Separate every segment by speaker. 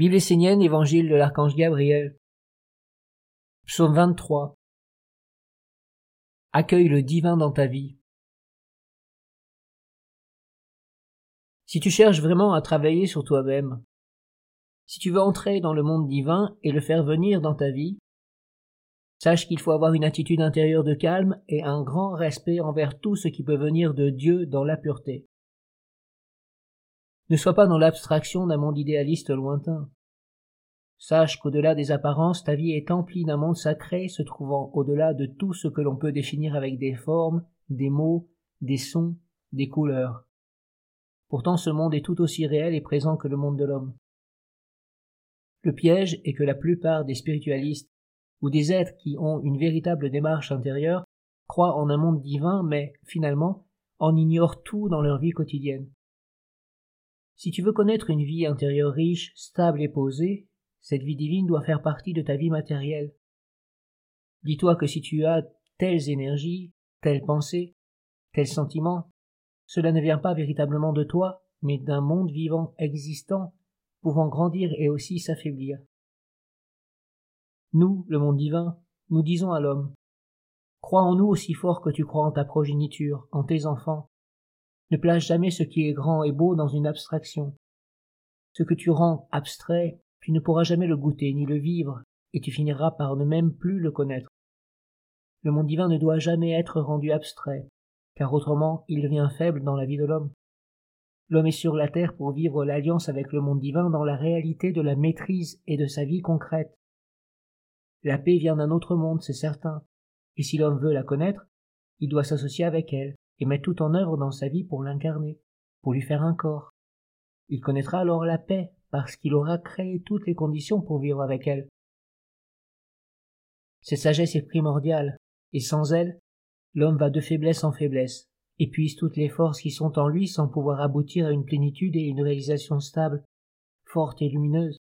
Speaker 1: Bible essénienne, Évangile de l'archange Gabriel. Psaume 23. Accueille le divin dans ta vie. Si tu cherches vraiment à travailler sur toi-même, si tu veux entrer dans le monde divin et le faire venir dans ta vie, sache qu'il faut avoir une attitude intérieure de calme et un grand respect envers tout ce qui peut venir de Dieu dans la pureté. Ne sois pas dans l'abstraction d'un monde idéaliste lointain. Sache qu'au-delà des apparences, ta vie est emplie d'un monde sacré se trouvant au-delà de tout ce que l'on peut définir avec des formes, des mots, des sons, des couleurs. Pourtant ce monde est tout aussi réel et présent que le monde de l'homme. Le piège est que la plupart des spiritualistes ou des êtres qui ont une véritable démarche intérieure croient en un monde divin mais, finalement, en ignorent tout dans leur vie quotidienne. Si tu veux connaître une vie intérieure riche, stable et posée, cette vie divine doit faire partie de ta vie matérielle. Dis-toi que si tu as telles énergies, telles pensées, tels sentiments, cela ne vient pas véritablement de toi, mais d'un monde vivant existant, pouvant grandir et aussi s'affaiblir. Nous, le monde divin, nous disons à l'homme, crois en nous aussi fort que tu crois en ta progéniture, en tes enfants, ne place jamais ce qui est grand et beau dans une abstraction. Ce que tu rends abstrait, tu ne pourras jamais le goûter ni le vivre, et tu finiras par ne même plus le connaître. Le monde divin ne doit jamais être rendu abstrait, car autrement il devient faible dans la vie de l'homme. L'homme est sur la terre pour vivre l'alliance avec le monde divin dans la réalité de la maîtrise et de sa vie concrète. La paix vient d'un autre monde, c'est certain, et si l'homme veut la connaître, il doit s'associer avec elle, et met tout en œuvre dans sa vie pour l'incarner, pour lui faire un corps. Il connaîtra alors la paix, parce qu'il aura créé toutes les conditions pour vivre avec elle. Cette sagesse est primordiale, et sans elle, l'homme va de faiblesse en faiblesse, épuise toutes les forces qui sont en lui sans pouvoir aboutir à une plénitude et une réalisation stable, forte et lumineuse.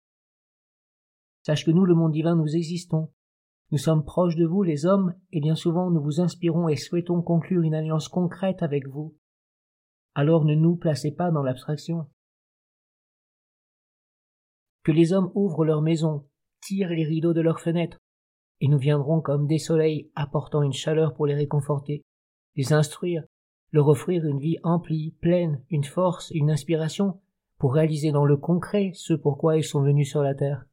Speaker 1: Sache que nous, le monde divin, nous existons, nous sommes proches de vous, les hommes, et bien souvent nous vous inspirons et souhaitons conclure une alliance concrète avec vous. Alors ne nous placez pas dans l'abstraction. Que les hommes ouvrent leurs maisons, tirent les rideaux de leurs fenêtres, et nous viendrons comme des soleils apportant une chaleur pour les réconforter, les instruire, leur offrir une vie emplie, pleine, une force, une inspiration, pour réaliser dans le concret ce pourquoi ils sont venus sur la terre.